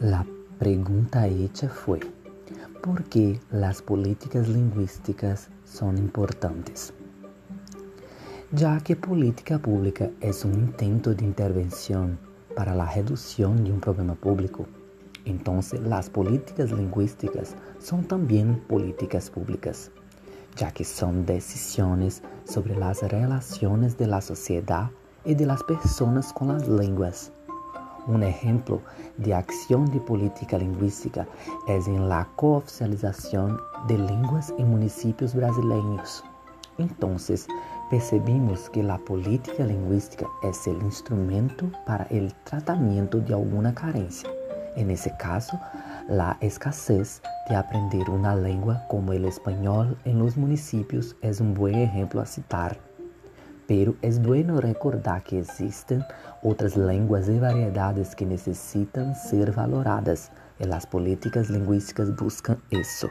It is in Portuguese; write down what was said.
La pregunta hecha fue, ¿por qué las políticas lingüísticas son importantes? Ya que política pública es un intento de intervención para la reducción de un problema público, entonces las políticas lingüísticas son también políticas públicas, ya que son decisiones sobre las relaciones de la sociedad y de las personas con las lenguas. Un ejemplo de acción de política lingüística es en la cooficialización de lenguas en municipios brasileños. Entonces, percebimos que la política lingüística es el instrumento para el tratamiento de alguna carencia. En ese caso, la escasez de aprender una lengua como el español en los municipios es un buen ejemplo a citar. Pero es bueno recordar que existen otras lenguas y variedades que necesitan ser valoradas y las políticas lingüísticas buscan eso.